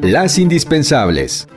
Las indispensables.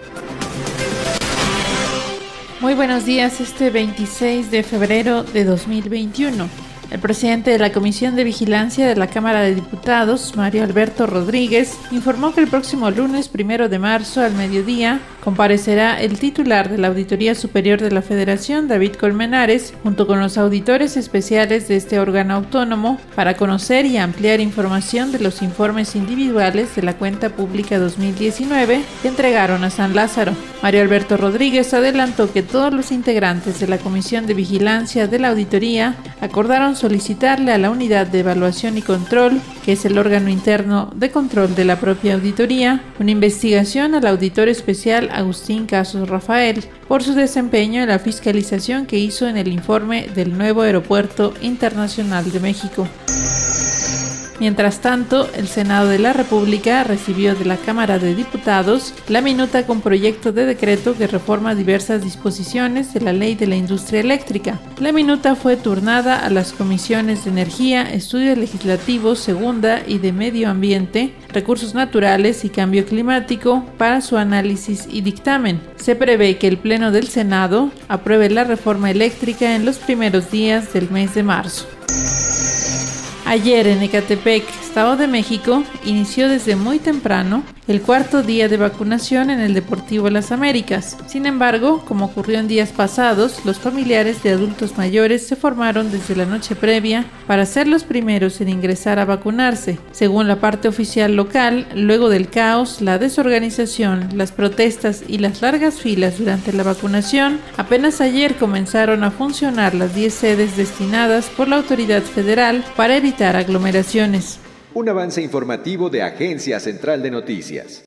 Muy buenos días, este 26 de febrero de 2021. El presidente de la Comisión de Vigilancia de la Cámara de Diputados, Mario Alberto Rodríguez, informó que el próximo lunes primero de marzo al mediodía comparecerá el titular de la Auditoría Superior de la Federación, David Colmenares, junto con los auditores especiales de este órgano autónomo, para conocer y ampliar información de los informes individuales de la cuenta pública 2019 que entregaron a San Lázaro. Mario Alberto Rodríguez adelantó que todos los integrantes de la Comisión de Vigilancia de la Auditoría acordaron solicitarle a la Unidad de Evaluación y Control, que es el órgano interno de control de la propia auditoría, una investigación al auditor especial Agustín Casos Rafael por su desempeño en la fiscalización que hizo en el informe del nuevo Aeropuerto Internacional de México. Mientras tanto, el Senado de la República recibió de la Cámara de Diputados la minuta con proyecto de decreto que reforma diversas disposiciones de la Ley de la Industria Eléctrica. La minuta fue turnada a las comisiones de Energía, Estudios Legislativos, Segunda y de Medio Ambiente, Recursos Naturales y Cambio Climático para su análisis y dictamen. Se prevé que el Pleno del Senado apruebe la reforma eléctrica en los primeros días del mes de marzo. Ayer en Ecatepec, Estado de México, inició desde muy temprano el cuarto día de vacunación en el Deportivo Las Américas. Sin embargo, como ocurrió en días pasados, los familiares de adultos mayores se formaron desde la noche previa para ser los primeros en ingresar a vacunarse. Según la parte oficial local, luego del caos, la desorganización, las protestas y las largas filas durante la vacunación, apenas ayer comenzaron a funcionar las 10 sedes destinadas por la autoridad federal para evitar Un avance informativo de Agencia Central de Noticias.